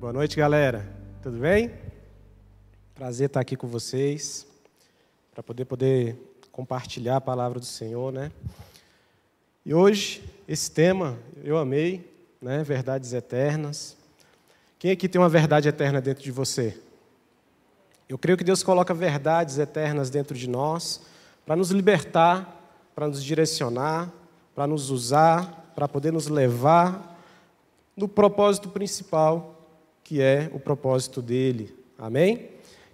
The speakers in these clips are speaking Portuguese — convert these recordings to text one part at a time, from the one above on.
Boa noite, galera. Tudo bem? Prazer estar aqui com vocês para poder poder compartilhar a palavra do Senhor, né? E hoje esse tema eu amei, né? Verdades eternas. Quem aqui tem uma verdade eterna dentro de você? Eu creio que Deus coloca verdades eternas dentro de nós para nos libertar, para nos direcionar, para nos usar, para poder nos levar no propósito principal que é o propósito dele. Amém?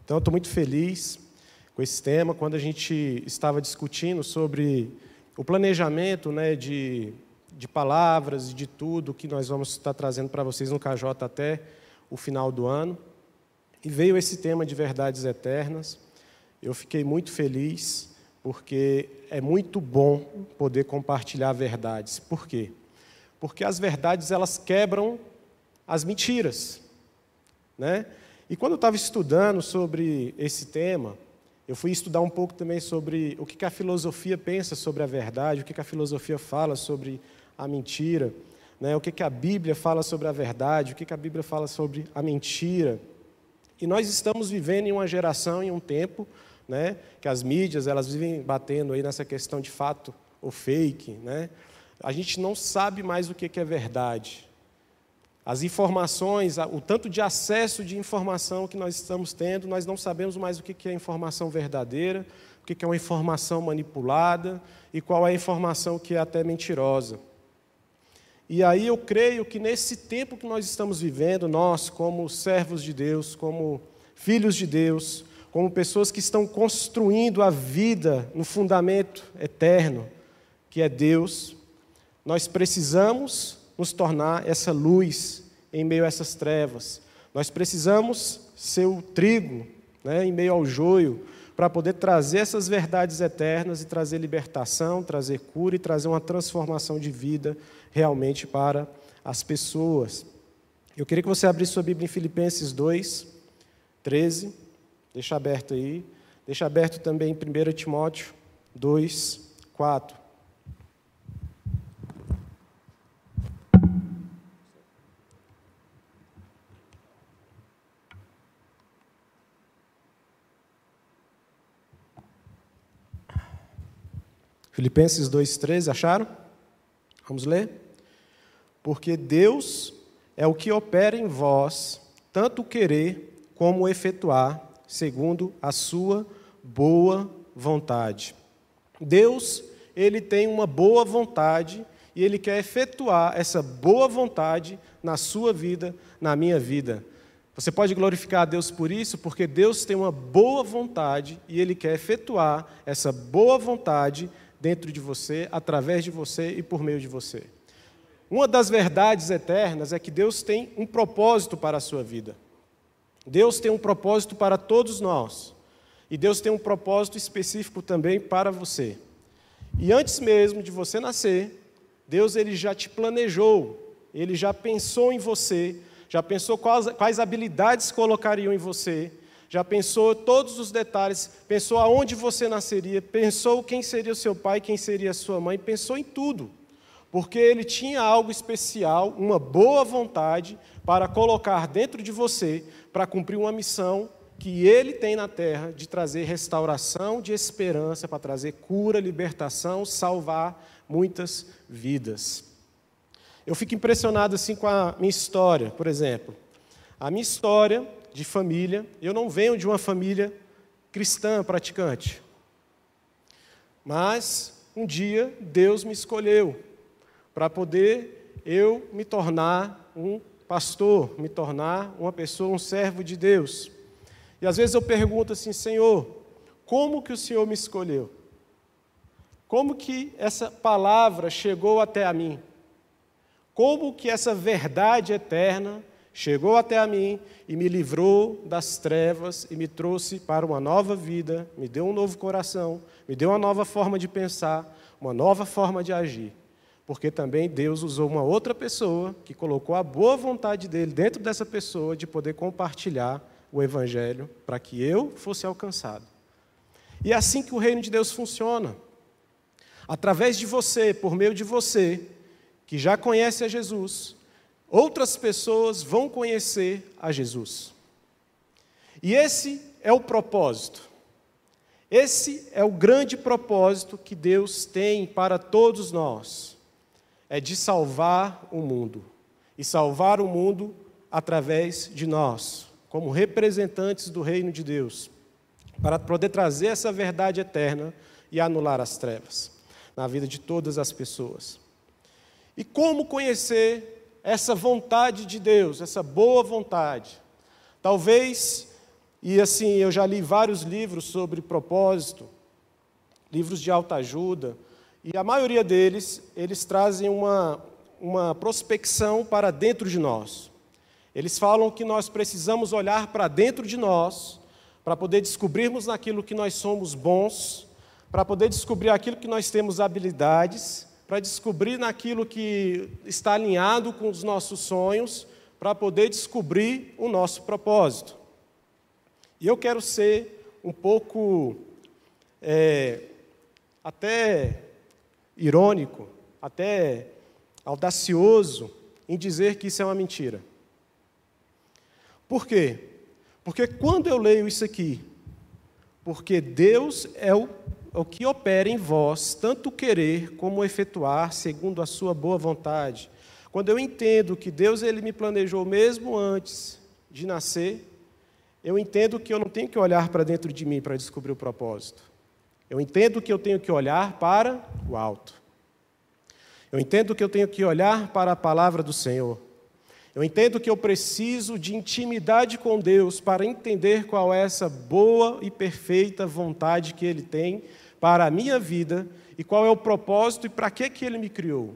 Então, estou muito feliz com esse tema. Quando a gente estava discutindo sobre o planejamento né, de, de palavras e de tudo que nós vamos estar trazendo para vocês no KJ até o final do ano, e veio esse tema de verdades eternas, eu fiquei muito feliz, porque é muito bom poder compartilhar verdades. Por quê? Porque as verdades elas quebram as mentiras. Né? E quando eu estava estudando sobre esse tema, eu fui estudar um pouco também sobre o que a filosofia pensa sobre a verdade, o que a filosofia fala sobre a mentira, né? o que a Bíblia fala sobre a verdade, o que a Bíblia fala sobre a mentira. E nós estamos vivendo em uma geração, em um tempo, né, que as mídias elas vivem batendo aí nessa questão de fato ou fake. Né? A gente não sabe mais o que é verdade. As informações, o tanto de acesso de informação que nós estamos tendo, nós não sabemos mais o que é informação verdadeira, o que é uma informação manipulada e qual é a informação que é até mentirosa. E aí eu creio que nesse tempo que nós estamos vivendo, nós, como servos de Deus, como filhos de Deus, como pessoas que estão construindo a vida no fundamento eterno, que é Deus, nós precisamos nos tornar essa luz em meio a essas trevas. Nós precisamos ser o trigo né, em meio ao joio para poder trazer essas verdades eternas e trazer libertação, trazer cura e trazer uma transformação de vida realmente para as pessoas. Eu queria que você abrisse sua Bíblia em Filipenses 2, 13. Deixa aberto aí. Deixa aberto também em 1 Timóteo 2, 4. Filipenses 2,13, acharam? Vamos ler? Porque Deus é o que opera em vós, tanto querer como efetuar, segundo a sua boa vontade. Deus, ele tem uma boa vontade e ele quer efetuar essa boa vontade na sua vida, na minha vida. Você pode glorificar a Deus por isso, porque Deus tem uma boa vontade e ele quer efetuar essa boa vontade dentro de você, através de você e por meio de você. Uma das verdades eternas é que Deus tem um propósito para a sua vida. Deus tem um propósito para todos nós. E Deus tem um propósito específico também para você. E antes mesmo de você nascer, Deus ele já te planejou, ele já pensou em você, já pensou quais, quais habilidades colocariam em você, já pensou todos os detalhes, pensou aonde você nasceria, pensou quem seria o seu pai, quem seria a sua mãe, pensou em tudo. Porque ele tinha algo especial, uma boa vontade para colocar dentro de você, para cumprir uma missão que ele tem na terra de trazer restauração de esperança, para trazer cura, libertação, salvar muitas vidas. Eu fico impressionado assim com a minha história, por exemplo. A minha história de família. Eu não venho de uma família cristã praticante. Mas um dia Deus me escolheu para poder eu me tornar um pastor, me tornar uma pessoa, um servo de Deus. E às vezes eu pergunto assim, Senhor, como que o Senhor me escolheu? Como que essa palavra chegou até a mim? Como que essa verdade eterna chegou até a mim e me livrou das trevas e me trouxe para uma nova vida, me deu um novo coração, me deu uma nova forma de pensar, uma nova forma de agir. Porque também Deus usou uma outra pessoa que colocou a boa vontade dele dentro dessa pessoa de poder compartilhar o evangelho para que eu fosse alcançado. E é assim que o reino de Deus funciona. Através de você, por meio de você, que já conhece a Jesus, outras pessoas vão conhecer a Jesus. E esse é o propósito. Esse é o grande propósito que Deus tem para todos nós: é de salvar o mundo. E salvar o mundo através de nós, como representantes do reino de Deus, para poder trazer essa verdade eterna e anular as trevas na vida de todas as pessoas. E como conhecer essa vontade de Deus, essa boa vontade? Talvez, e assim, eu já li vários livros sobre propósito, livros de alta ajuda, e a maioria deles, eles trazem uma, uma prospecção para dentro de nós. Eles falam que nós precisamos olhar para dentro de nós para poder descobrirmos naquilo que nós somos bons, para poder descobrir aquilo que nós temos habilidades, para descobrir naquilo que está alinhado com os nossos sonhos, para poder descobrir o nosso propósito. E eu quero ser um pouco é, até irônico, até audacioso em dizer que isso é uma mentira. Por quê? Porque quando eu leio isso aqui, porque Deus é o, o que opera em vós, tanto querer como efetuar, segundo a sua boa vontade. Quando eu entendo que Deus ele me planejou mesmo antes de nascer, eu entendo que eu não tenho que olhar para dentro de mim para descobrir o propósito. Eu entendo que eu tenho que olhar para o alto. Eu entendo que eu tenho que olhar para a palavra do Senhor. Eu entendo que eu preciso de intimidade com Deus para entender qual é essa boa e perfeita vontade que Ele tem para a minha vida e qual é o propósito e para que, que Ele me criou.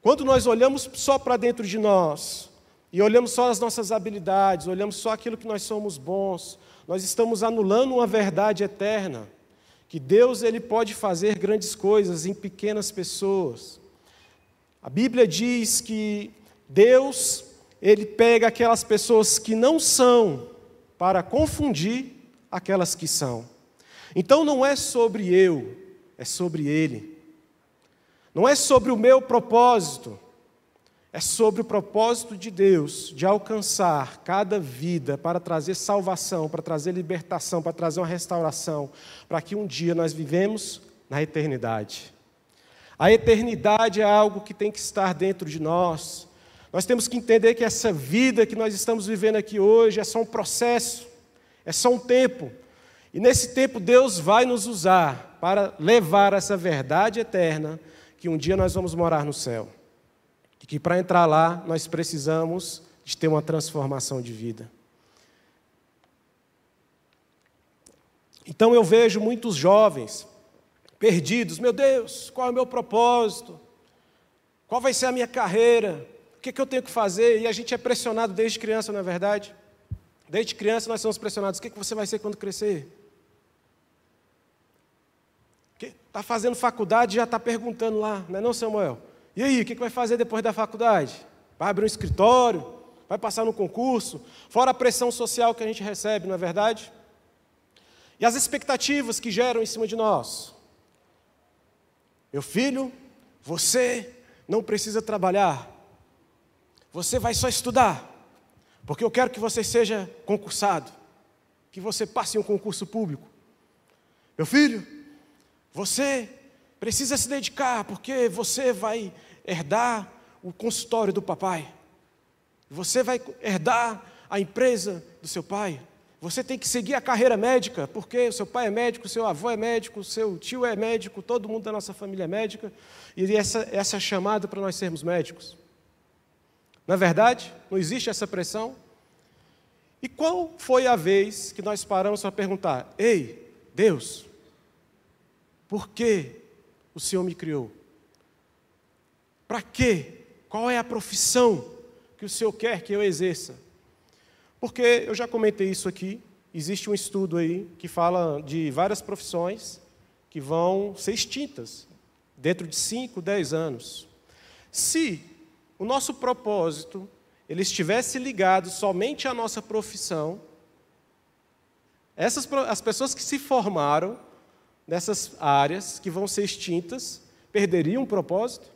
Quando nós olhamos só para dentro de nós e olhamos só as nossas habilidades, olhamos só aquilo que nós somos bons, nós estamos anulando uma verdade eterna, que Deus ele pode fazer grandes coisas em pequenas pessoas. A Bíblia diz que Deus, ele pega aquelas pessoas que não são para confundir aquelas que são. Então não é sobre eu, é sobre ele. Não é sobre o meu propósito, é sobre o propósito de Deus de alcançar cada vida para trazer salvação, para trazer libertação, para trazer uma restauração, para que um dia nós vivemos na eternidade. A eternidade é algo que tem que estar dentro de nós. Nós temos que entender que essa vida que nós estamos vivendo aqui hoje é só um processo, é só um tempo. E nesse tempo Deus vai nos usar para levar essa verdade eterna que um dia nós vamos morar no céu. E que para entrar lá nós precisamos de ter uma transformação de vida. Então eu vejo muitos jovens perdidos, meu Deus, qual é o meu propósito? Qual vai ser a minha carreira? O que, que eu tenho que fazer? E a gente é pressionado desde criança, não é verdade? Desde criança nós somos pressionados. O que, que você vai ser quando crescer? Está fazendo faculdade já está perguntando lá, não é não, Samuel? E aí, o que, que vai fazer depois da faculdade? Vai abrir um escritório? Vai passar no concurso? Fora a pressão social que a gente recebe, não é verdade? E as expectativas que geram em cima de nós. Meu filho, você não precisa trabalhar. Você vai só estudar, porque eu quero que você seja concursado, que você passe em um concurso público. Meu filho, você precisa se dedicar, porque você vai herdar o consultório do papai. Você vai herdar a empresa do seu pai. Você tem que seguir a carreira médica, porque o seu pai é médico, seu avô é médico, seu tio é médico, todo mundo da nossa família é médica, e essa, essa é a chamada para nós sermos médicos. Não é verdade? Não existe essa pressão? E qual foi a vez que nós paramos para perguntar: Ei, Deus, por que o Senhor me criou? Para quê? Qual é a profissão que o Senhor quer que eu exerça? Porque eu já comentei isso aqui, existe um estudo aí que fala de várias profissões que vão ser extintas dentro de 5, 10 anos. Se o nosso propósito ele estivesse ligado somente à nossa profissão, essas as pessoas que se formaram nessas áreas que vão ser extintas perderiam o propósito?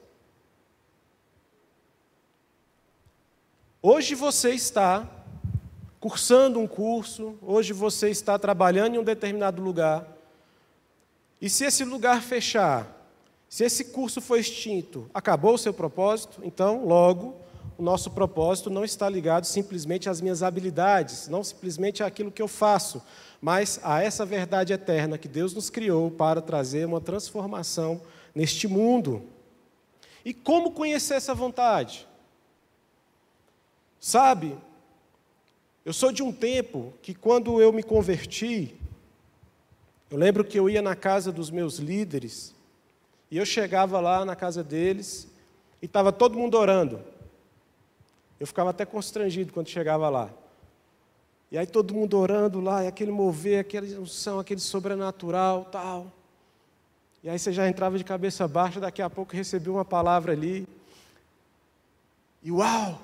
Hoje você está cursando um curso, hoje você está trabalhando em um determinado lugar, e se esse lugar fechar, se esse curso for extinto, acabou o seu propósito? Então, logo, o nosso propósito não está ligado simplesmente às minhas habilidades, não simplesmente àquilo que eu faço, mas a essa verdade eterna que Deus nos criou para trazer uma transformação neste mundo. E como conhecer essa vontade? Sabe, eu sou de um tempo que, quando eu me converti, eu lembro que eu ia na casa dos meus líderes, e eu chegava lá na casa deles, e estava todo mundo orando. Eu ficava até constrangido quando chegava lá. E aí todo mundo orando lá, e aquele mover, aquela unção, aquele sobrenatural, tal. E aí você já entrava de cabeça baixa, daqui a pouco recebia uma palavra ali. E uau!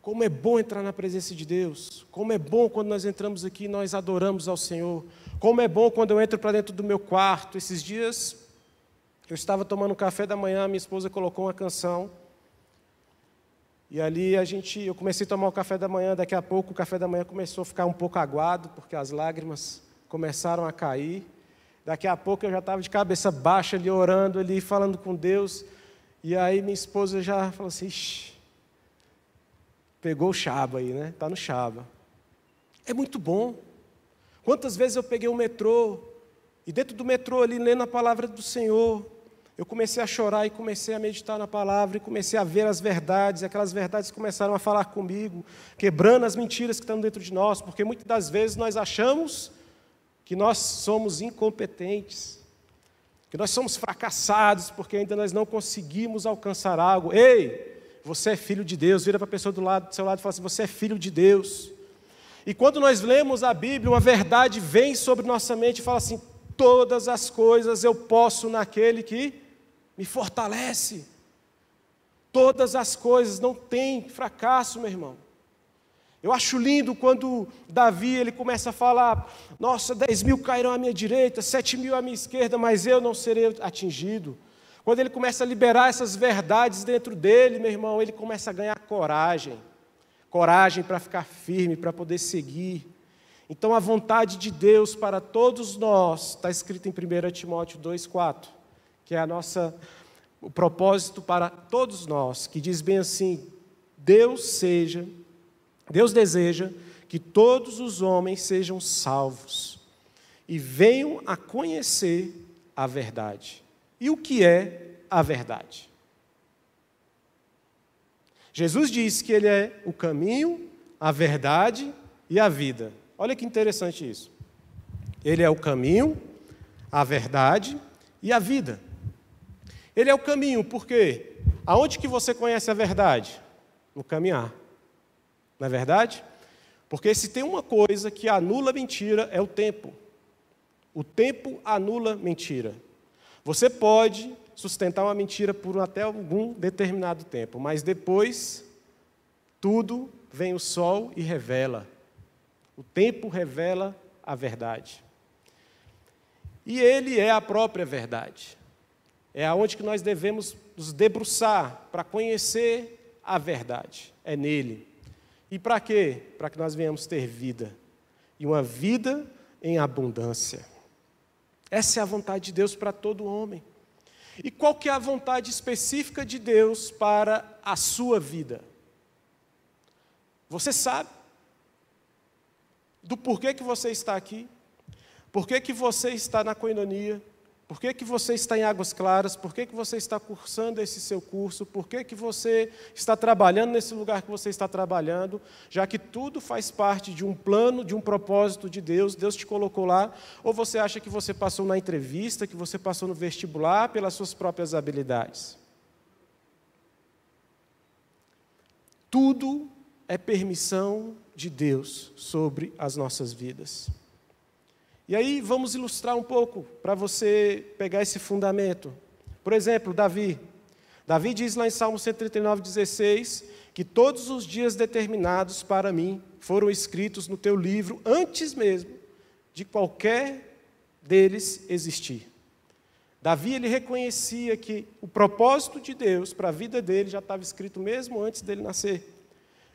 Como é bom entrar na presença de Deus. Como é bom quando nós entramos aqui e nós adoramos ao Senhor. Como é bom quando eu entro para dentro do meu quarto. Esses dias eu estava tomando café da manhã, minha esposa colocou uma canção. E ali a gente, eu comecei a tomar o café da manhã, daqui a pouco o café da manhã começou a ficar um pouco aguado, porque as lágrimas começaram a cair. Daqui a pouco eu já estava de cabeça baixa ali orando ali, falando com Deus. E aí minha esposa já falou assim: Ixi, Pegou o chaba aí, né? Está no chaba. É muito bom. Quantas vezes eu peguei o metrô e dentro do metrô ali lendo a palavra do Senhor, eu comecei a chorar e comecei a meditar na palavra e comecei a ver as verdades, e aquelas verdades começaram a falar comigo, quebrando as mentiras que estão dentro de nós, porque muitas das vezes nós achamos que nós somos incompetentes, que nós somos fracassados porque ainda nós não conseguimos alcançar algo. Ei, você é filho de Deus. Vira para a pessoa do, lado, do seu lado e fala assim: Você é filho de Deus. E quando nós lemos a Bíblia, uma verdade vem sobre nossa mente e fala assim: Todas as coisas eu posso naquele que me fortalece. Todas as coisas, não tem fracasso, meu irmão. Eu acho lindo quando Davi ele começa a falar: Nossa, dez mil cairão à minha direita, sete mil à minha esquerda, mas eu não serei atingido. Quando ele começa a liberar essas verdades dentro dele, meu irmão, ele começa a ganhar coragem. Coragem para ficar firme, para poder seguir. Então, a vontade de Deus para todos nós está escrito em 1 Timóteo 2,4, que é a nossa, o propósito para todos nós, que diz bem assim: Deus seja, Deus deseja que todos os homens sejam salvos e venham a conhecer a verdade. E o que é a verdade? Jesus disse que Ele é o caminho, a verdade e a vida. Olha que interessante isso. Ele é o caminho, a verdade e a vida. Ele é o caminho, porque aonde que você conhece a verdade? No caminhar. Não é verdade? Porque se tem uma coisa que anula mentira é o tempo. O tempo anula mentira. Você pode sustentar uma mentira por até algum determinado tempo, mas depois tudo vem o sol e revela. O tempo revela a verdade. E ele é a própria verdade. É aonde que nós devemos nos debruçar para conhecer a verdade. É nele. E para quê? Para que nós venhamos ter vida. E uma vida em abundância. Essa é a vontade de Deus para todo homem. E qual que é a vontade específica de Deus para a sua vida? Você sabe do porquê que você está aqui? Por que, que você está na coinonia? Por que, que você está em Águas Claras? Por que, que você está cursando esse seu curso? Por que, que você está trabalhando nesse lugar que você está trabalhando? Já que tudo faz parte de um plano, de um propósito de Deus, Deus te colocou lá. Ou você acha que você passou na entrevista, que você passou no vestibular pelas suas próprias habilidades? Tudo é permissão de Deus sobre as nossas vidas. E aí vamos ilustrar um pouco para você pegar esse fundamento. Por exemplo, Davi. Davi diz lá em Salmo 139, 16, que todos os dias determinados para mim foram escritos no teu livro antes mesmo de qualquer deles existir. Davi ele reconhecia que o propósito de Deus para a vida dele já estava escrito mesmo antes dele nascer.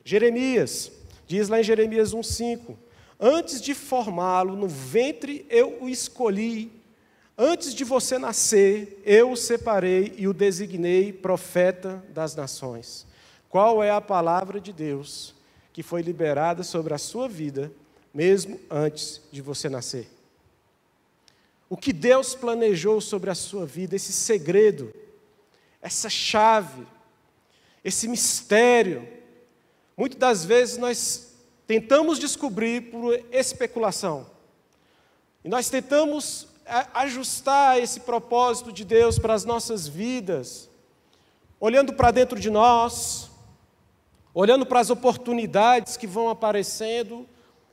Jeremias, diz lá em Jeremias 1,5: Antes de formá-lo no ventre eu o escolhi, antes de você nascer eu o separei e o designei profeta das nações. Qual é a palavra de Deus que foi liberada sobre a sua vida, mesmo antes de você nascer? O que Deus planejou sobre a sua vida, esse segredo, essa chave, esse mistério, muitas das vezes nós tentamos descobrir por especulação. E nós tentamos ajustar esse propósito de Deus para as nossas vidas, olhando para dentro de nós, olhando para as oportunidades que vão aparecendo,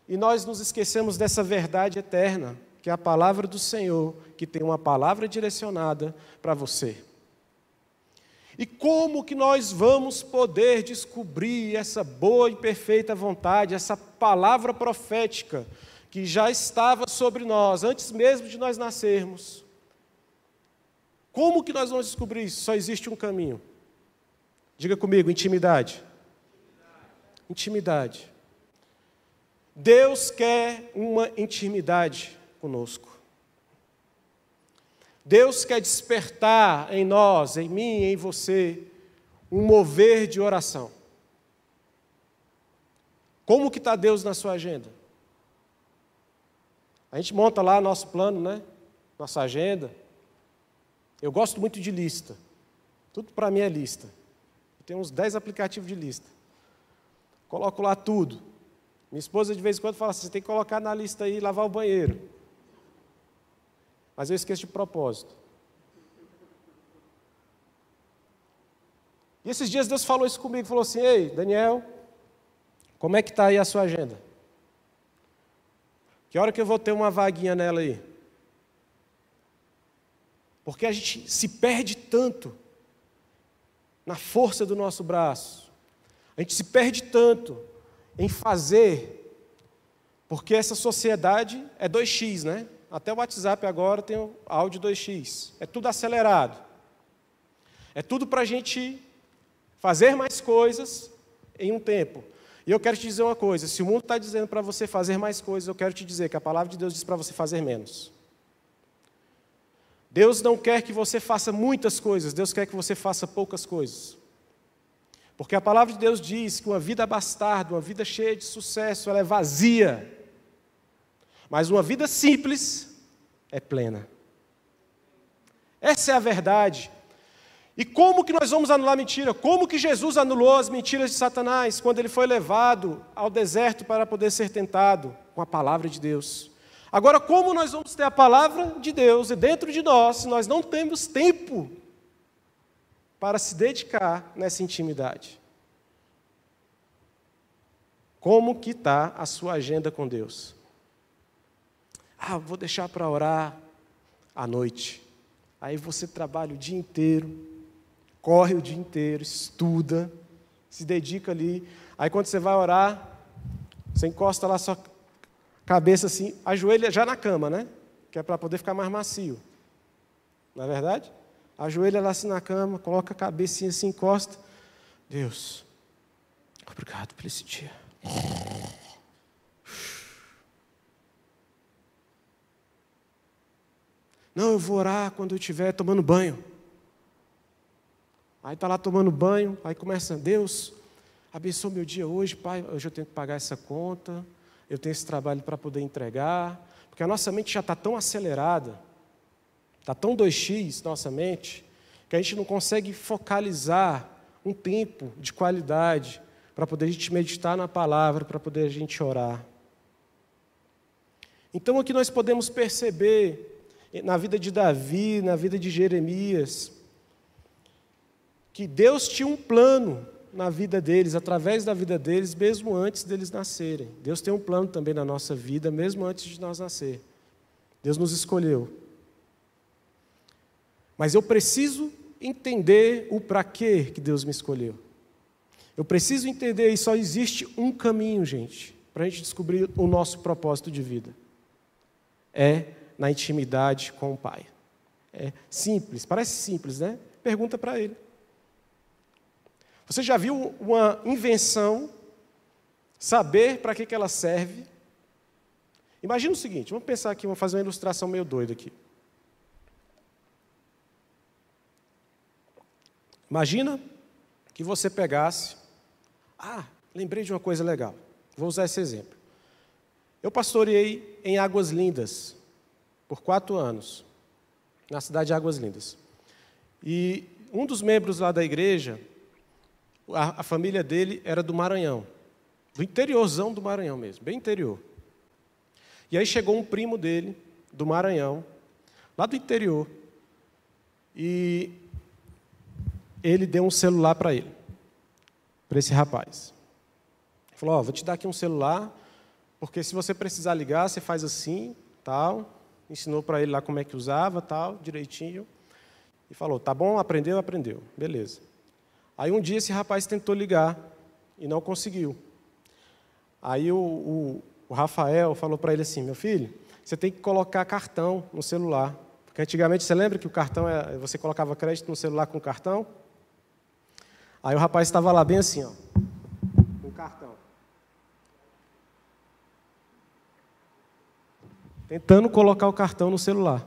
e nós nos esquecemos dessa verdade eterna que é a palavra do Senhor, que tem uma palavra direcionada para você. E como que nós vamos poder descobrir essa boa e perfeita vontade, essa palavra profética que já estava sobre nós antes mesmo de nós nascermos? Como que nós vamos descobrir isso? Só existe um caminho. Diga comigo, intimidade. Intimidade. Deus quer uma intimidade conosco. Deus quer despertar em nós, em mim, em você, um mover de oração. Como que está Deus na sua agenda? A gente monta lá nosso plano, né? Nossa agenda. Eu gosto muito de lista. Tudo para mim é lista. Eu tenho uns 10 aplicativos de lista. Coloco lá tudo. Minha esposa de vez em quando fala assim: você tem que colocar na lista aí lavar o banheiro mas eu esqueço de propósito. E esses dias Deus falou isso comigo, falou assim: Ei, Daniel, como é que está aí a sua agenda? Que hora que eu vou ter uma vaguinha nela aí? Porque a gente se perde tanto na força do nosso braço, a gente se perde tanto em fazer, porque essa sociedade é 2x, né? Até o WhatsApp agora tem o áudio 2x. É tudo acelerado. É tudo para a gente fazer mais coisas em um tempo. E eu quero te dizer uma coisa: se o mundo está dizendo para você fazer mais coisas, eu quero te dizer que a palavra de Deus diz para você fazer menos. Deus não quer que você faça muitas coisas, Deus quer que você faça poucas coisas. Porque a palavra de Deus diz que uma vida bastarda, uma vida cheia de sucesso, ela é vazia. Mas uma vida simples é plena. Essa é a verdade. E como que nós vamos anular mentira? Como que Jesus anulou as mentiras de Satanás quando ele foi levado ao deserto para poder ser tentado com a palavra de Deus? Agora, como nós vamos ter a palavra de Deus dentro de nós se nós não temos tempo para se dedicar nessa intimidade? Como que está a sua agenda com Deus? Ah, vou deixar para orar à noite. Aí você trabalha o dia inteiro, corre o dia inteiro, estuda, se dedica ali. Aí quando você vai orar, você encosta lá sua cabeça assim, ajoelha já na cama, né? Que é para poder ficar mais macio. Não é verdade? Ajoelha lá assim na cama, coloca a cabecinha assim, encosta. Deus, obrigado por esse dia. Não, eu vou orar quando eu estiver tomando banho. Aí está lá tomando banho, aí começa, Deus, abençoa meu dia hoje, Pai, hoje eu tenho que pagar essa conta, eu tenho esse trabalho para poder entregar, porque a nossa mente já está tão acelerada, está tão 2x nossa mente, que a gente não consegue focalizar um tempo de qualidade para poder a gente meditar na palavra, para poder a gente orar. Então aqui nós podemos perceber na vida de Davi, na vida de Jeremias, que Deus tinha um plano na vida deles, através da vida deles, mesmo antes deles nascerem. Deus tem um plano também na nossa vida, mesmo antes de nós nascer. Deus nos escolheu. Mas eu preciso entender o para quê que Deus me escolheu. Eu preciso entender, e só existe um caminho, gente, para a gente descobrir o nosso propósito de vida. É na intimidade com o Pai. É simples, parece simples, né? Pergunta para ele. Você já viu uma invenção saber para que, que ela serve. Imagina o seguinte, vamos pensar aqui, vamos fazer uma ilustração meio doida aqui. Imagina que você pegasse. Ah, lembrei de uma coisa legal. Vou usar esse exemplo. Eu pastoreei em Águas Lindas por quatro anos, na cidade de Águas Lindas. E um dos membros lá da igreja, a, a família dele era do Maranhão, do interiorzão do Maranhão mesmo, bem interior. E aí chegou um primo dele, do Maranhão, lá do interior, e ele deu um celular para ele, para esse rapaz. Falou: oh, vou te dar aqui um celular, porque se você precisar ligar, você faz assim, tal. Ensinou para ele lá como é que usava, tal, direitinho. E falou: Tá bom, aprendeu, aprendeu. Beleza. Aí um dia esse rapaz tentou ligar e não conseguiu. Aí o, o, o Rafael falou para ele assim: Meu filho, você tem que colocar cartão no celular. Porque antigamente você lembra que o cartão é, você colocava crédito no celular com cartão? Aí o rapaz estava lá bem assim, ó, com cartão. Tentando colocar o cartão no celular.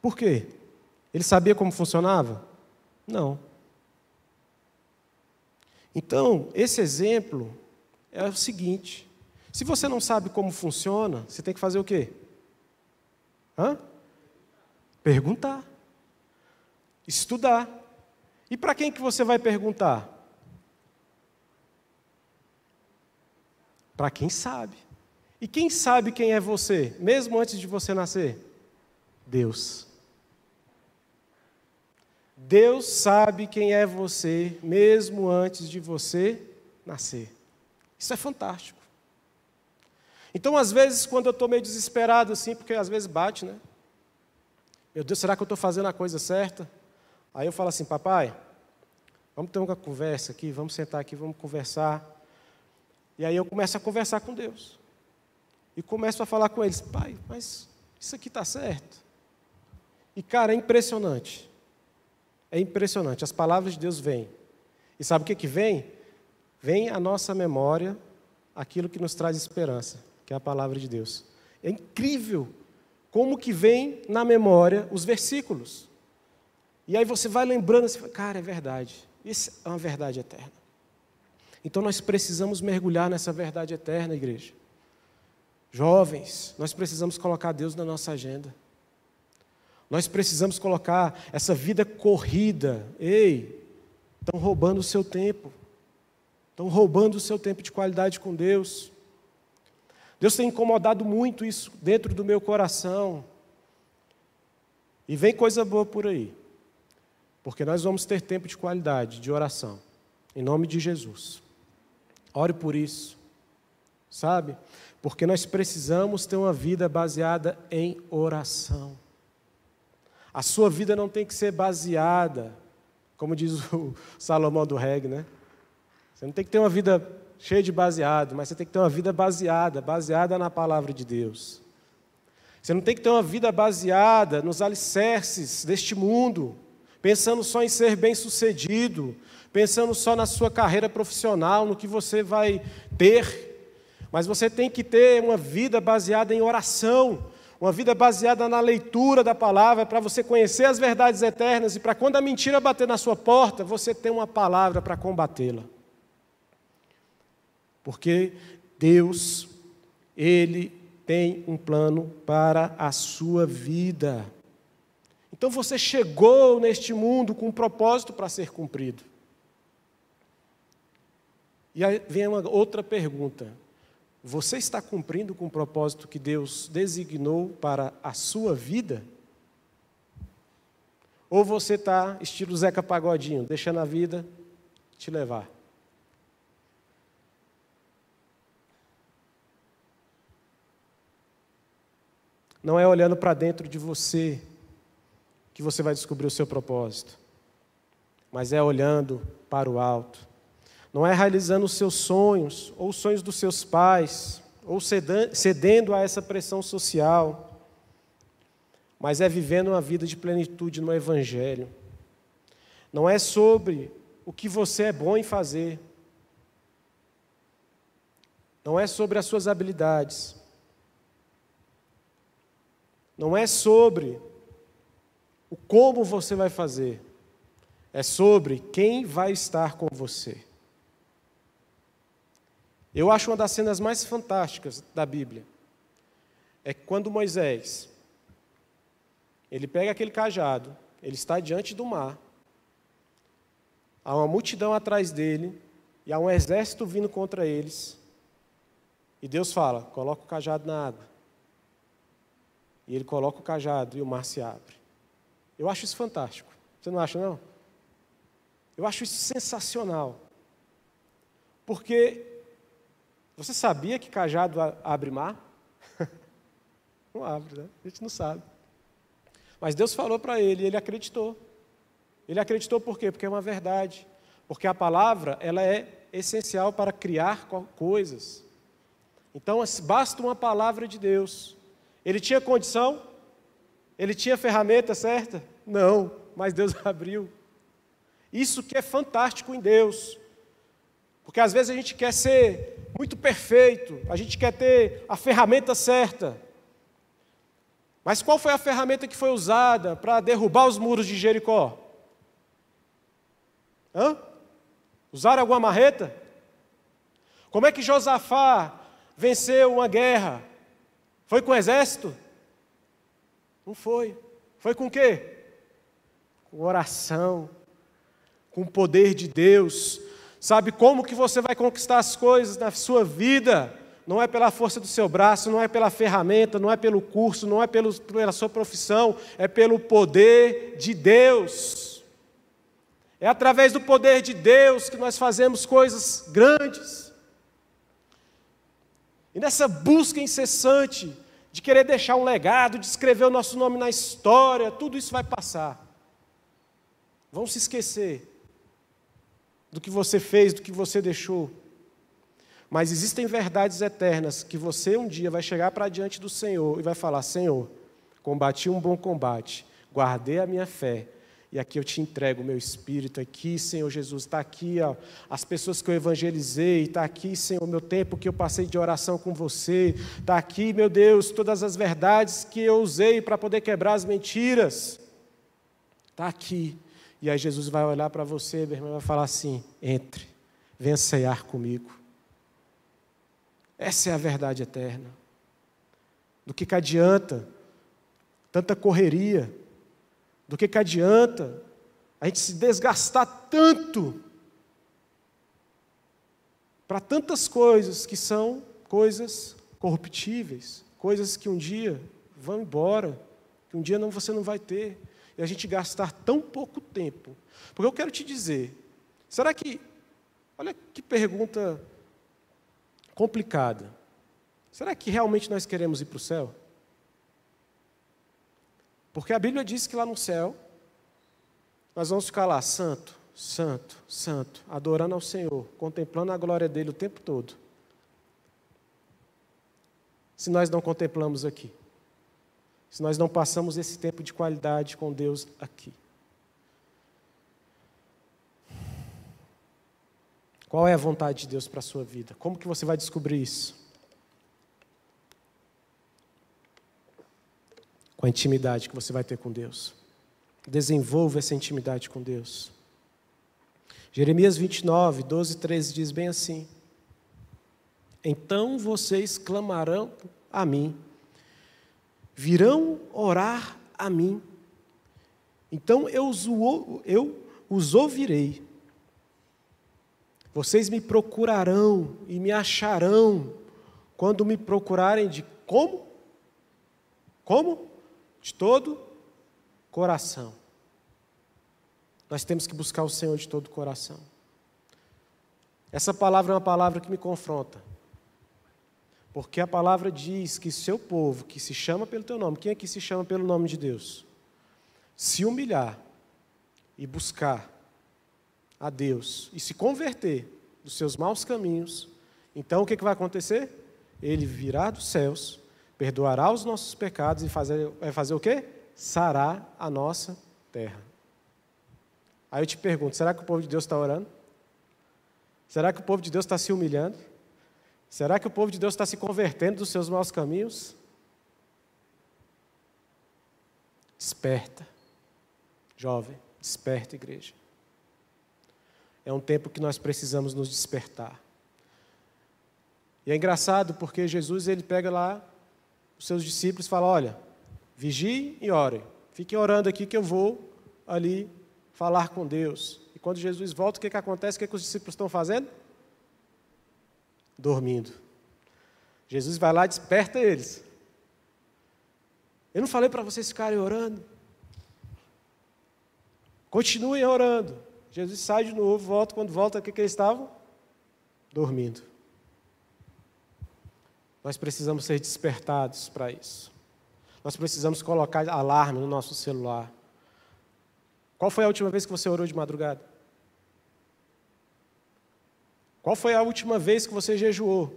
Por quê? Ele sabia como funcionava? Não. Então, esse exemplo é o seguinte: se você não sabe como funciona, você tem que fazer o quê? Hã? Perguntar. Estudar. E para quem que você vai perguntar? Para quem sabe. E quem sabe quem é você, mesmo antes de você nascer? Deus. Deus sabe quem é você, mesmo antes de você nascer. Isso é fantástico. Então, às vezes, quando eu estou meio desesperado assim, porque às vezes bate, né? Meu Deus, será que eu estou fazendo a coisa certa? Aí eu falo assim, papai, vamos ter uma conversa aqui, vamos sentar aqui, vamos conversar. E aí eu começo a conversar com Deus. E começo a falar com eles, pai, mas isso aqui está certo. E cara, é impressionante. É impressionante. As palavras de Deus vêm. E sabe o que, que vem? Vem à nossa memória aquilo que nos traz esperança, que é a palavra de Deus. É incrível como que vem na memória os versículos. E aí você vai lembrando, assim, cara, é verdade. Isso é uma verdade eterna. Então nós precisamos mergulhar nessa verdade eterna, igreja. Jovens, nós precisamos colocar Deus na nossa agenda. Nós precisamos colocar essa vida corrida. Ei, estão roubando o seu tempo. Estão roubando o seu tempo de qualidade com Deus. Deus tem incomodado muito isso dentro do meu coração. E vem coisa boa por aí. Porque nós vamos ter tempo de qualidade, de oração. Em nome de Jesus. Ore por isso. Sabe? Porque nós precisamos ter uma vida baseada em oração. A sua vida não tem que ser baseada, como diz o Salomão do reggae, né? Você não tem que ter uma vida cheia de baseado, mas você tem que ter uma vida baseada, baseada na palavra de Deus. Você não tem que ter uma vida baseada nos alicerces deste mundo, pensando só em ser bem-sucedido, pensando só na sua carreira profissional, no que você vai ter. Mas você tem que ter uma vida baseada em oração, uma vida baseada na leitura da palavra, para você conhecer as verdades eternas e para quando a mentira bater na sua porta, você ter uma palavra para combatê-la. Porque Deus, Ele tem um plano para a sua vida. Então você chegou neste mundo com um propósito para ser cumprido. E aí vem uma outra pergunta: você está cumprindo com o propósito que Deus designou para a sua vida? Ou você está estilo Zeca Pagodinho, deixando a vida te levar? Não é olhando para dentro de você que você vai descobrir o seu propósito, mas é olhando para o alto não é realizando os seus sonhos, ou os sonhos dos seus pais, ou cedendo a essa pressão social, mas é vivendo uma vida de plenitude no Evangelho. Não é sobre o que você é bom em fazer, não é sobre as suas habilidades, não é sobre o como você vai fazer, é sobre quem vai estar com você. Eu acho uma das cenas mais fantásticas da Bíblia é quando Moisés ele pega aquele cajado, ele está diante do mar, há uma multidão atrás dele e há um exército vindo contra eles. E Deus fala: coloca o cajado na água. E ele coloca o cajado e o mar se abre. Eu acho isso fantástico. Você não acha, não? Eu acho isso sensacional. Porque você sabia que cajado abre mar? não abre, né? A gente não sabe. Mas Deus falou para ele e ele acreditou. Ele acreditou por quê? Porque é uma verdade. Porque a palavra, ela é essencial para criar coisas. Então, basta uma palavra de Deus. Ele tinha condição? Ele tinha ferramenta certa? Não, mas Deus abriu. Isso que é fantástico em Deus. Porque às vezes a gente quer ser muito perfeito, a gente quer ter a ferramenta certa. Mas qual foi a ferramenta que foi usada para derrubar os muros de Jericó? Hã? Usaram alguma marreta? Como é que Josafá venceu uma guerra? Foi com exército? Não foi. Foi com o quê? Com oração, com o poder de Deus. Sabe como que você vai conquistar as coisas na sua vida? Não é pela força do seu braço, não é pela ferramenta, não é pelo curso, não é pelo, pela sua profissão, é pelo poder de Deus. É através do poder de Deus que nós fazemos coisas grandes. E nessa busca incessante de querer deixar um legado, de escrever o nosso nome na história, tudo isso vai passar. Vão se esquecer do que você fez, do que você deixou. Mas existem verdades eternas que você um dia vai chegar para diante do Senhor e vai falar: Senhor, combati um bom combate, guardei a minha fé, e aqui eu te entrego o meu espírito, aqui, Senhor Jesus, está aqui ó, as pessoas que eu evangelizei, está aqui, Senhor, meu tempo que eu passei de oração com você, está aqui, meu Deus, todas as verdades que eu usei para poder quebrar as mentiras, está aqui. E aí Jesus vai olhar para você, meu irmão, e vai falar assim: entre, venha ceiar comigo. Essa é a verdade eterna. Do que, que adianta tanta correria? Do que, que adianta a gente se desgastar tanto para tantas coisas que são coisas corruptíveis, coisas que um dia vão embora, que um dia não, você não vai ter, e a gente gastar tão pouco tempo. Porque eu quero te dizer, será que, olha que pergunta complicada, será que realmente nós queremos ir para o céu? Porque a Bíblia diz que lá no céu, nós vamos ficar lá, santo, santo, santo, adorando ao Senhor, contemplando a glória dele o tempo todo. Se nós não contemplamos aqui, se nós não passamos esse tempo de qualidade com Deus aqui. Qual é a vontade de Deus para a sua vida? Como que você vai descobrir isso? com a intimidade que você vai ter com Deus. Desenvolva essa intimidade com Deus. Jeremias 29, 12 e 13 diz bem assim: Então vocês clamarão a mim, virão orar a mim, então eu os, ouvirei. Vocês me procurarão e me acharão quando me procurarem de como? Como? de todo coração. Nós temos que buscar o Senhor de todo coração. Essa palavra é uma palavra que me confronta. Porque a palavra diz que seu povo, que se chama pelo teu nome, quem aqui se chama pelo nome de Deus? Se humilhar e buscar a Deus e se converter dos seus maus caminhos, então o que, que vai acontecer? Ele virá dos céus perdoará os nossos pecados e fazer, vai fazer o quê? Sarar a nossa terra. Aí eu te pergunto: será que o povo de Deus está orando? Será que o povo de Deus está se humilhando? Será que o povo de Deus está se convertendo dos seus maus caminhos? Desperta, jovem, desperta, igreja. É um tempo que nós precisamos nos despertar. E é engraçado porque Jesus ele pega lá os seus discípulos e fala: Olha, vigiem e orem. Fiquem orando aqui que eu vou ali falar com Deus. E quando Jesus volta, o que, que acontece? O que, que os discípulos estão fazendo? Dormindo. Jesus vai lá e desperta eles. Eu não falei para vocês ficarem orando. Continuem orando. Jesus sai de novo, volta. Quando volta, o que, que eles estavam? Dormindo. Nós precisamos ser despertados para isso. Nós precisamos colocar alarme no nosso celular. Qual foi a última vez que você orou de madrugada? Qual foi a última vez que você jejuou?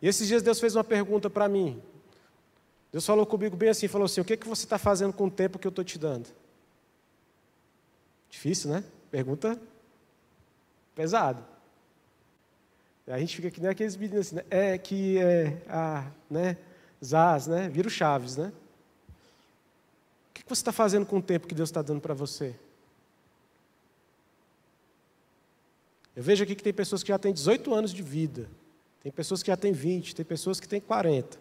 E esses dias Deus fez uma pergunta para mim. Deus falou comigo bem assim, falou assim, o que, que você está fazendo com o tempo que eu estou te dando? Difícil, né? Pergunta pesada. A gente fica aqui nem aqueles meninos assim, né? É que é, ah, né? Zaz, né? Vira o Chaves, né? O que você está fazendo com o tempo que Deus está dando para você? Eu vejo aqui que tem pessoas que já têm 18 anos de vida, tem pessoas que já têm 20, tem pessoas que têm 40.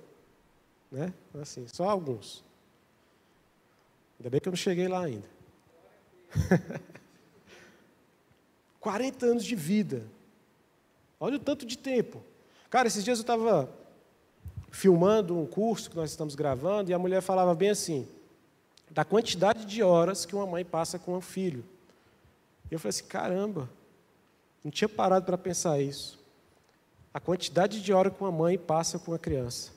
Né? Assim, só alguns. Ainda bem que eu não cheguei lá ainda. 40 anos de vida. Olha o tanto de tempo. Cara, esses dias eu estava filmando um curso que nós estamos gravando e a mulher falava bem assim, da quantidade de horas que uma mãe passa com um filho. E eu falei assim, caramba, não tinha parado para pensar isso. A quantidade de horas que uma mãe passa com a criança.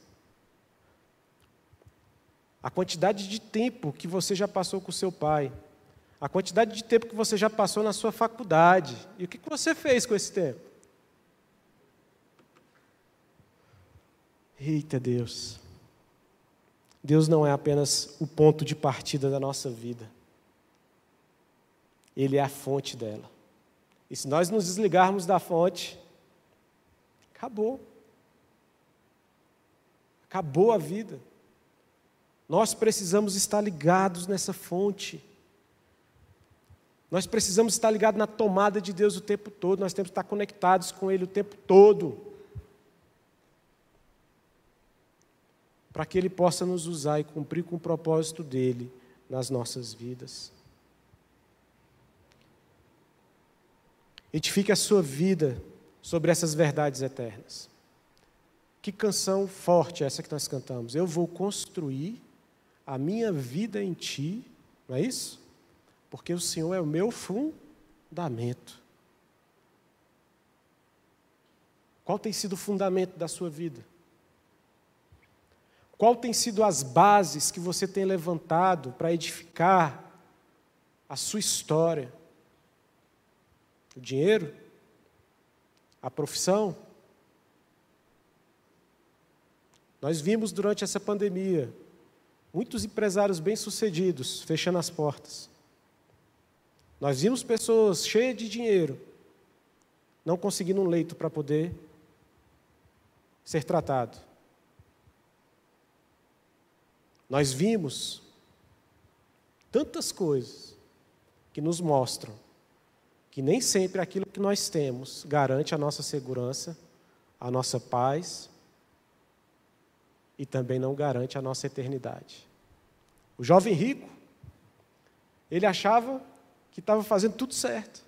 A quantidade de tempo que você já passou com seu pai. A quantidade de tempo que você já passou na sua faculdade. E o que você fez com esse tempo? Eita Deus. Deus não é apenas o ponto de partida da nossa vida. Ele é a fonte dela. E se nós nos desligarmos da fonte, acabou. Acabou a vida. Nós precisamos estar ligados nessa fonte. Nós precisamos estar ligados na tomada de Deus o tempo todo, nós temos que estar conectados com Ele o tempo todo. Para que Ele possa nos usar e cumprir com o propósito dele nas nossas vidas. Edifique a sua vida sobre essas verdades eternas. Que canção forte é essa que nós cantamos? Eu vou construir a minha vida em Ti, não é isso? Porque o Senhor é o meu fundamento. Qual tem sido o fundamento da sua vida? Qual tem sido as bases que você tem levantado para edificar a sua história? O dinheiro? A profissão? Nós vimos durante essa pandemia muitos empresários bem-sucedidos fechando as portas. Nós vimos pessoas cheias de dinheiro não conseguindo um leito para poder ser tratado. Nós vimos tantas coisas que nos mostram que nem sempre aquilo que nós temos garante a nossa segurança, a nossa paz e também não garante a nossa eternidade. O jovem rico, ele achava que estava fazendo tudo certo.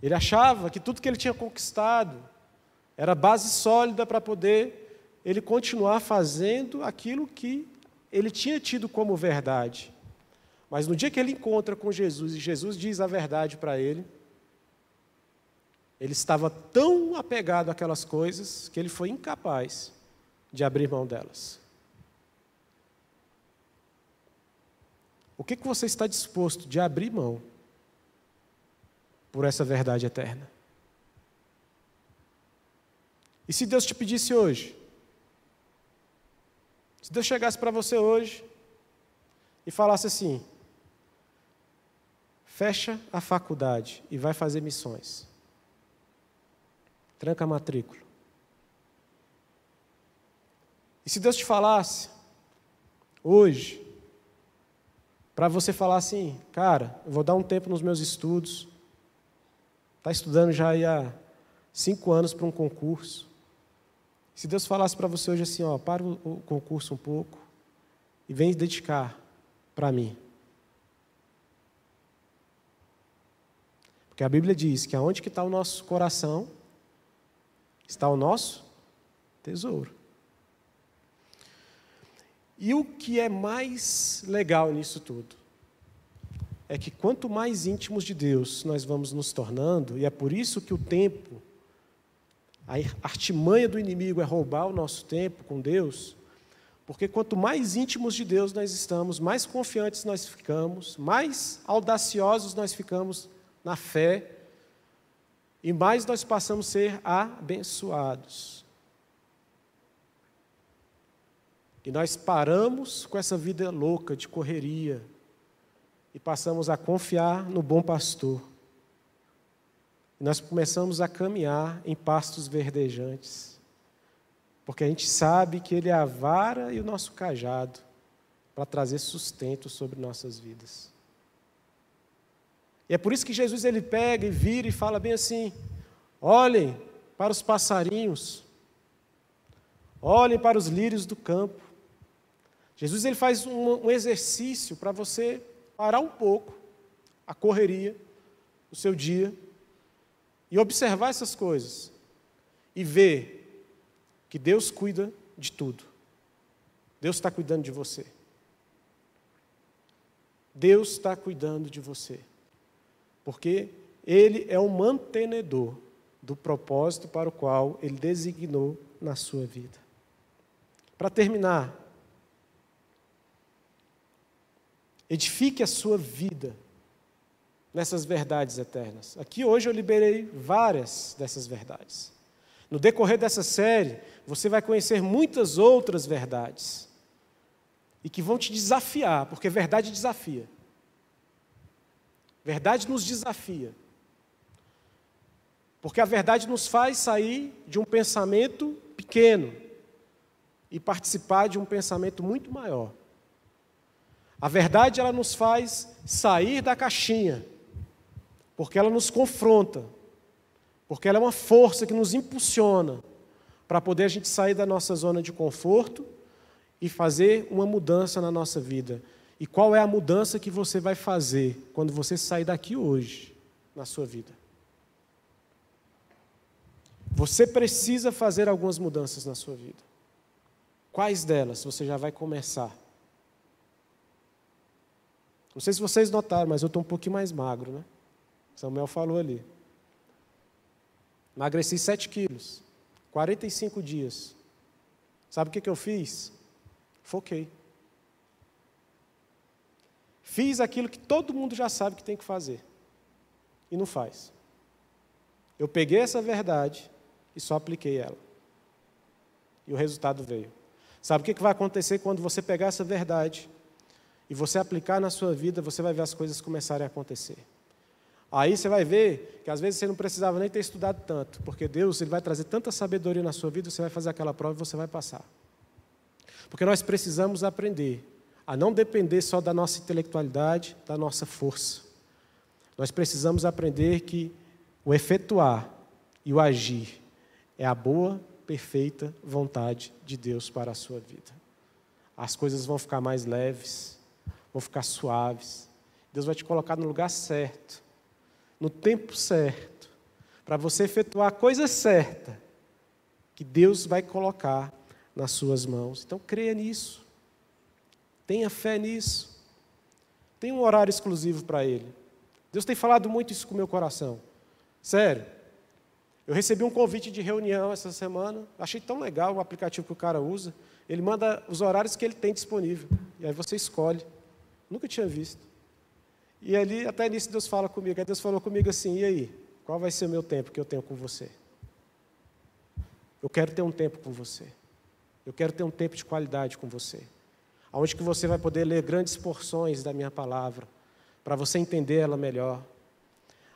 Ele achava que tudo que ele tinha conquistado era base sólida para poder ele continuar fazendo aquilo que ele tinha tido como verdade. Mas no dia que ele encontra com Jesus e Jesus diz a verdade para ele, ele estava tão apegado àquelas coisas que ele foi incapaz de abrir mão delas. O que, que você está disposto de abrir mão por essa verdade eterna? E se Deus te pedisse hoje? Se Deus chegasse para você hoje e falasse assim: fecha a faculdade e vai fazer missões. tranca a matrícula. E se Deus te falasse, hoje, para você falar assim, cara, eu vou dar um tempo nos meus estudos, está estudando já há cinco anos para um concurso. Se Deus falasse para você hoje assim, ó, para o concurso um pouco e vem dedicar para mim. Porque a Bíblia diz que aonde que está o nosso coração, está o nosso tesouro. E o que é mais legal nisso tudo é que quanto mais íntimos de Deus nós vamos nos tornando, e é por isso que o tempo, a artimanha do inimigo é roubar o nosso tempo com Deus, porque quanto mais íntimos de Deus nós estamos, mais confiantes nós ficamos, mais audaciosos nós ficamos na fé, e mais nós passamos a ser abençoados. E nós paramos com essa vida louca de correria e passamos a confiar no bom pastor. E nós começamos a caminhar em pastos verdejantes, porque a gente sabe que Ele é a vara e o nosso cajado para trazer sustento sobre nossas vidas. E é por isso que Jesus ele pega e vira e fala bem assim: olhem para os passarinhos, olhem para os lírios do campo. Jesus ele faz um, um exercício para você parar um pouco a correria do seu dia e observar essas coisas e ver que Deus cuida de tudo. Deus está cuidando de você. Deus está cuidando de você porque ele é o mantenedor do propósito para o qual ele designou na sua vida. Para terminar, edifique a sua vida nessas verdades eternas. Aqui hoje eu liberei várias dessas verdades. No decorrer dessa série, você vai conhecer muitas outras verdades e que vão te desafiar, porque verdade desafia. Verdade nos desafia. Porque a verdade nos faz sair de um pensamento pequeno e participar de um pensamento muito maior. A verdade ela nos faz sair da caixinha, porque ela nos confronta, porque ela é uma força que nos impulsiona para poder a gente sair da nossa zona de conforto e fazer uma mudança na nossa vida. E qual é a mudança que você vai fazer quando você sair daqui hoje na sua vida? Você precisa fazer algumas mudanças na sua vida. Quais delas você já vai começar? Não sei se vocês notaram, mas eu estou um pouquinho mais magro, né? Samuel falou ali. Emagreci 7 quilos, 45 dias. Sabe o que, que eu fiz? Foquei. Fiz aquilo que todo mundo já sabe que tem que fazer e não faz. Eu peguei essa verdade e só apliquei ela. E o resultado veio. Sabe o que vai acontecer quando você pegar essa verdade e você aplicar na sua vida, você vai ver as coisas começarem a acontecer. Aí você vai ver que às vezes você não precisava nem ter estudado tanto, porque Deus ele vai trazer tanta sabedoria na sua vida, você vai fazer aquela prova e você vai passar. Porque nós precisamos aprender a não depender só da nossa intelectualidade, da nossa força. Nós precisamos aprender que o efetuar e o agir é a boa, perfeita vontade de Deus para a sua vida. As coisas vão ficar mais leves, vão ficar suaves. Deus vai te colocar no lugar certo, no tempo certo, para você efetuar a coisa certa que Deus vai colocar nas suas mãos. Então creia nisso. Tenha fé nisso. Tem um horário exclusivo para ele. Deus tem falado muito isso com o meu coração. Sério. Eu recebi um convite de reunião essa semana. Achei tão legal o aplicativo que o cara usa. Ele manda os horários que ele tem disponível. E aí você escolhe. Nunca tinha visto. E ali, até nisso, Deus fala comigo. Aí Deus falou comigo assim: e aí? Qual vai ser o meu tempo que eu tenho com você? Eu quero ter um tempo com você. Eu quero ter um tempo de qualidade com você onde que você vai poder ler grandes porções da minha palavra, para você entender ela melhor.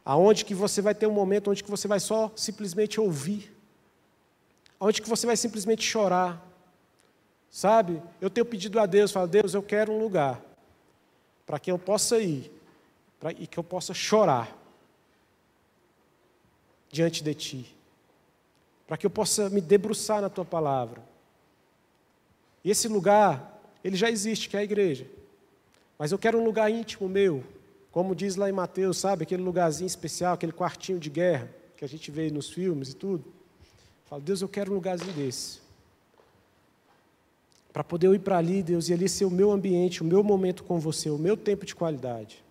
aonde que você vai ter um momento onde que você vai só simplesmente ouvir, aonde que você vai simplesmente chorar, sabe? Eu tenho pedido a Deus, falo, Deus, eu quero um lugar para que eu possa ir pra, e que eu possa chorar diante de Ti, para que eu possa me debruçar na Tua palavra. E esse lugar, ele já existe, que é a igreja. Mas eu quero um lugar íntimo meu, como diz lá em Mateus, sabe? Aquele lugarzinho especial, aquele quartinho de guerra que a gente vê nos filmes e tudo. Eu falo, Deus, eu quero um lugarzinho desse. Para poder eu ir para ali, Deus, e ali ser o meu ambiente, o meu momento com você, o meu tempo de qualidade.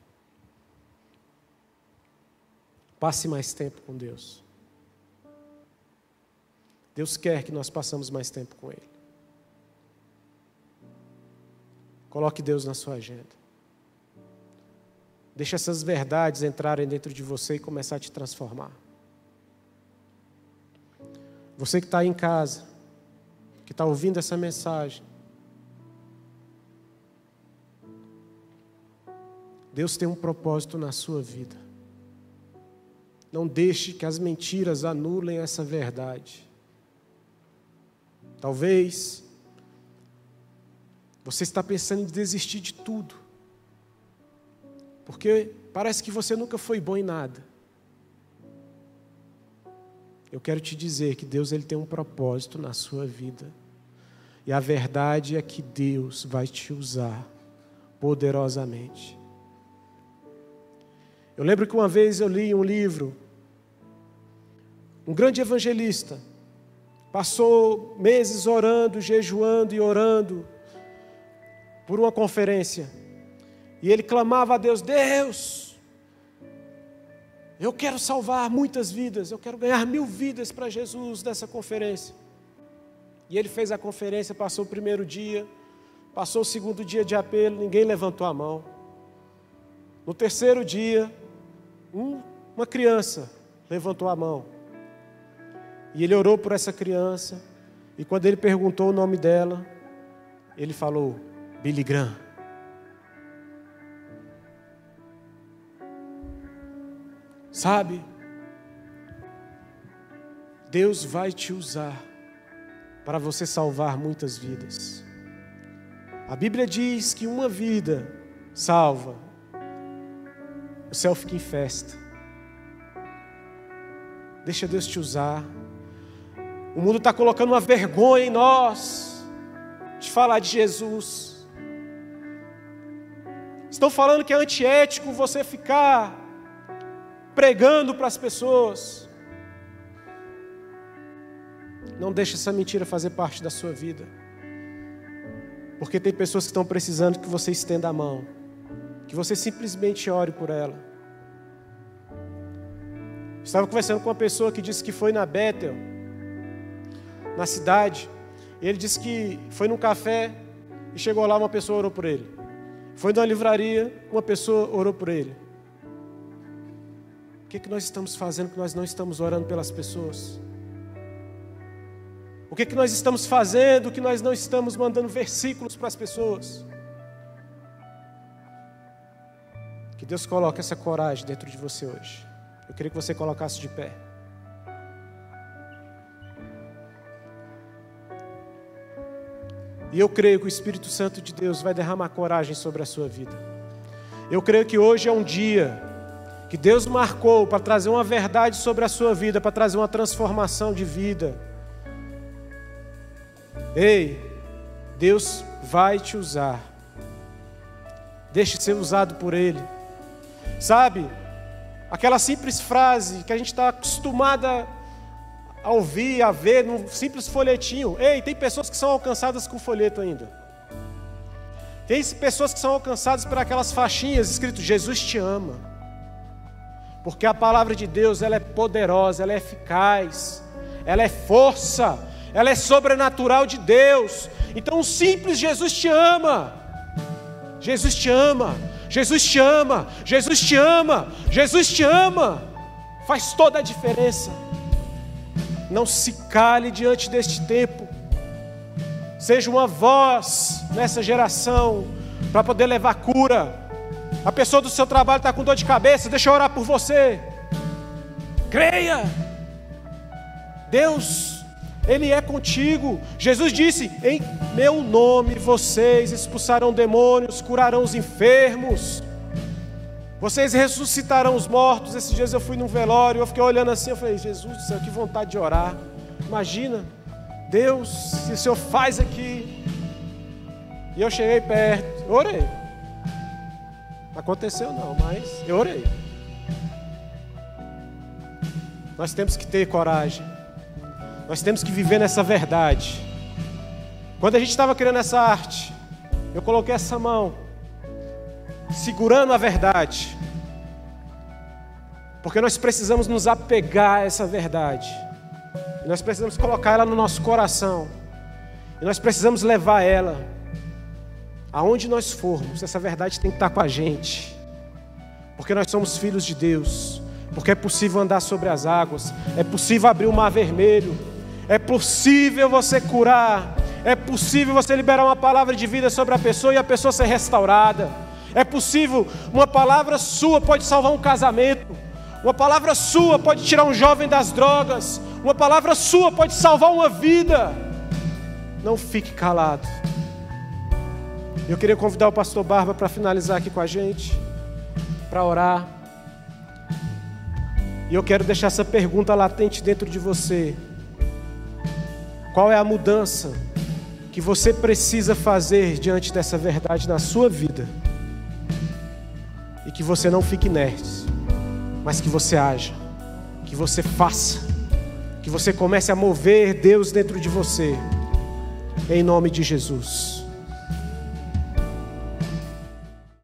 Passe mais tempo com Deus. Deus quer que nós passemos mais tempo com Ele. Coloque Deus na sua agenda. Deixe essas verdades entrarem dentro de você e começar a te transformar. Você que está aí em casa, que está ouvindo essa mensagem, Deus tem um propósito na sua vida. Não deixe que as mentiras anulem essa verdade. Talvez você está pensando em desistir de tudo. Porque parece que você nunca foi bom em nada. Eu quero te dizer que Deus ele tem um propósito na sua vida. E a verdade é que Deus vai te usar poderosamente. Eu lembro que uma vez eu li um livro, um grande evangelista, passou meses orando, jejuando e orando por uma conferência. E ele clamava a Deus: Deus, eu quero salvar muitas vidas, eu quero ganhar mil vidas para Jesus dessa conferência. E ele fez a conferência, passou o primeiro dia, passou o segundo dia de apelo, ninguém levantou a mão. No terceiro dia, um, uma criança levantou a mão. E ele orou por essa criança. E quando ele perguntou o nome dela, ele falou: Billy Graham. Sabe? Deus vai te usar para você salvar muitas vidas. A Bíblia diz que uma vida salva, o céu fica em festa. Deixa Deus te usar. O mundo está colocando uma vergonha em nós de falar de Jesus. Estão falando que é antiético você ficar pregando para as pessoas. Não deixe essa mentira fazer parte da sua vida. Porque tem pessoas que estão precisando que você estenda a mão. Que você simplesmente ore por ela. Estava conversando com uma pessoa que disse que foi na Bethel, na cidade. E ele disse que foi num café e chegou lá, uma pessoa orou por ele. Foi numa livraria, uma pessoa orou por ele. O que, é que nós estamos fazendo que nós não estamos orando pelas pessoas? O que, é que nós estamos fazendo que nós não estamos mandando versículos para as pessoas? Que Deus coloque essa coragem dentro de você hoje. Eu queria que você colocasse de pé. E eu creio que o Espírito Santo de Deus vai derramar coragem sobre a sua vida. Eu creio que hoje é um dia que Deus marcou para trazer uma verdade sobre a sua vida, para trazer uma transformação de vida. Ei, Deus vai te usar. Deixe ser usado por Ele. Sabe, aquela simples frase que a gente está acostumada a ouvir, a ver num simples folhetinho. Ei, tem pessoas que são alcançadas com folheto ainda. Tem pessoas que são alcançadas por aquelas faixinhas escrito Jesus te ama. Porque a palavra de Deus, ela é poderosa, ela é eficaz, ela é força, ela é sobrenatural de Deus. Então, o simples Jesus te ama. Jesus te ama. Jesus te ama. Jesus te ama. Jesus te ama. Faz toda a diferença. Não se cale diante deste tempo. Seja uma voz nessa geração para poder levar cura a pessoa do seu trabalho está com dor de cabeça, deixa eu orar por você. Creia. Deus, Ele é contigo. Jesus disse: Em meu nome vocês expulsarão demônios, curarão os enfermos. Vocês ressuscitarão os mortos. Esses dias eu fui num velório, eu fiquei olhando assim, eu falei, Jesus do céu, que vontade de orar. Imagina, Deus, se o Senhor faz aqui. E eu cheguei perto, orei. Aconteceu não, mas eu orei. Nós temos que ter coragem. Nós temos que viver nessa verdade. Quando a gente estava criando essa arte, eu coloquei essa mão segurando a verdade. Porque nós precisamos nos apegar a essa verdade. nós precisamos colocar ela no nosso coração. E nós precisamos levar ela aonde nós formos. Essa verdade tem que estar com a gente. Porque nós somos filhos de Deus. Porque é possível andar sobre as águas. É possível abrir o mar vermelho. É possível você curar. É possível você liberar uma palavra de vida sobre a pessoa e a pessoa ser restaurada. É possível, uma palavra sua pode salvar um casamento, uma palavra sua pode tirar um jovem das drogas, uma palavra sua pode salvar uma vida. Não fique calado. Eu queria convidar o pastor Barba para finalizar aqui com a gente, para orar. E eu quero deixar essa pergunta latente dentro de você. Qual é a mudança que você precisa fazer diante dessa verdade na sua vida? E que você não fique inerte, mas que você haja, que você faça, que você comece a mover Deus dentro de você, em nome de Jesus.